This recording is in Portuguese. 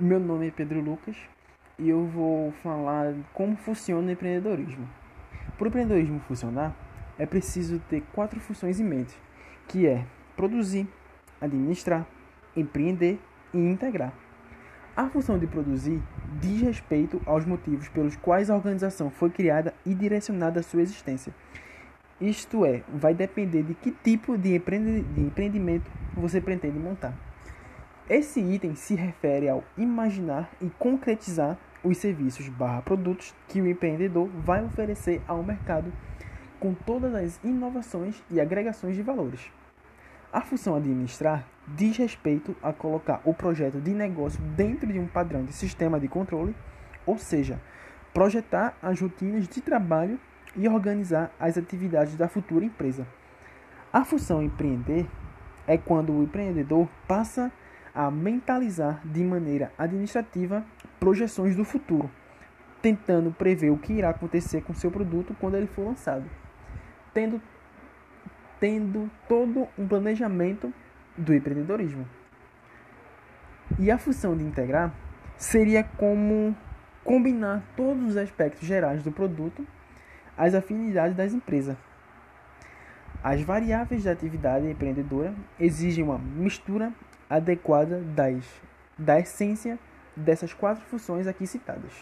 Meu nome é Pedro Lucas e eu vou falar como funciona o empreendedorismo. Para o empreendedorismo funcionar, é preciso ter quatro funções em mente, que é produzir, administrar, empreender e integrar. A função de produzir diz respeito aos motivos pelos quais a organização foi criada e direcionada à sua existência. Isto é, vai depender de que tipo de, empreendimento você pretende montar. Esse item se refere ao imaginar e concretizar os serviços barra produtos que o empreendedor vai oferecer ao mercado com todas as inovações e agregações de valores. A função administrar diz respeito a colocar o projeto de negócio dentro de um padrão de sistema de controle, ou seja, projetar as rotinas de trabalho e organizar as atividades da futura empresa. A função empreender é quando o empreendedor passa a mentalizar de maneira administrativa projeções do futuro, tentando prever o que irá acontecer com seu produto quando ele for lançado, tendo, tendo todo um planejamento do empreendedorismo. E a função de integrar seria como combinar todos os aspectos gerais do produto às afinidades das empresas. As variáveis da atividade empreendedora exigem uma mistura adequada das, da essência dessas quatro funções aqui citadas.